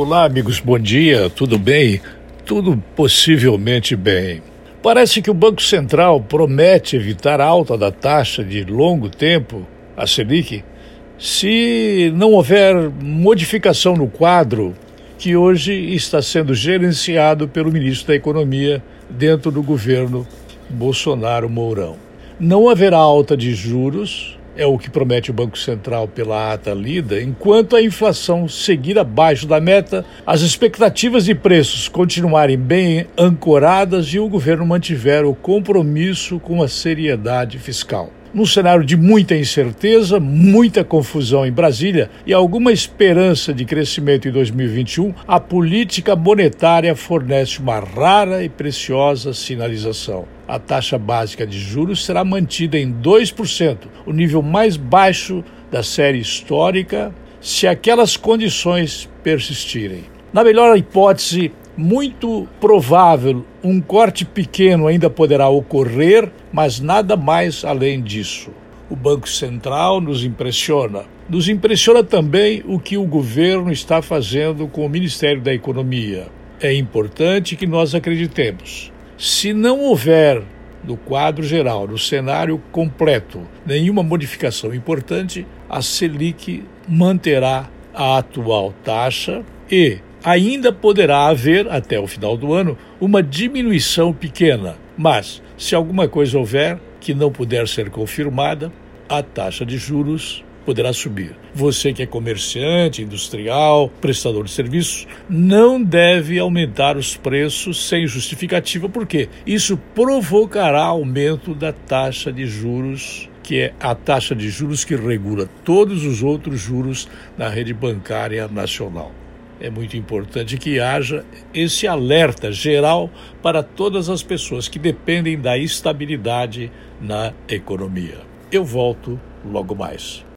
Olá, amigos, bom dia, tudo bem? Tudo possivelmente bem. Parece que o Banco Central promete evitar a alta da taxa de longo tempo, a Selic, se não houver modificação no quadro que hoje está sendo gerenciado pelo ministro da Economia dentro do governo Bolsonaro Mourão. Não haverá alta de juros, é o que promete o Banco Central pela ata lida, enquanto a inflação seguir abaixo da meta, as expectativas de preços continuarem bem ancoradas e o governo mantiver o compromisso com a seriedade fiscal. Num cenário de muita incerteza, muita confusão em Brasília e alguma esperança de crescimento em 2021, a política monetária fornece uma rara e preciosa sinalização a taxa básica de juros será mantida em 2%, o nível mais baixo da série histórica, se aquelas condições persistirem. Na melhor hipótese, muito provável, um corte pequeno ainda poderá ocorrer, mas nada mais além disso. O Banco Central nos impressiona. Nos impressiona também o que o governo está fazendo com o Ministério da Economia. É importante que nós acreditemos se não houver no quadro geral, no cenário completo, nenhuma modificação importante, a Selic manterá a atual taxa e ainda poderá haver, até o final do ano, uma diminuição pequena. Mas, se alguma coisa houver que não puder ser confirmada, a taxa de juros poderá subir. Você que é comerciante, industrial, prestador de serviços, não deve aumentar os preços sem justificativa, porque isso provocará aumento da taxa de juros que é a taxa de juros que regula todos os outros juros na rede bancária nacional. É muito importante que haja esse alerta geral para todas as pessoas que dependem da estabilidade na economia. Eu volto logo mais.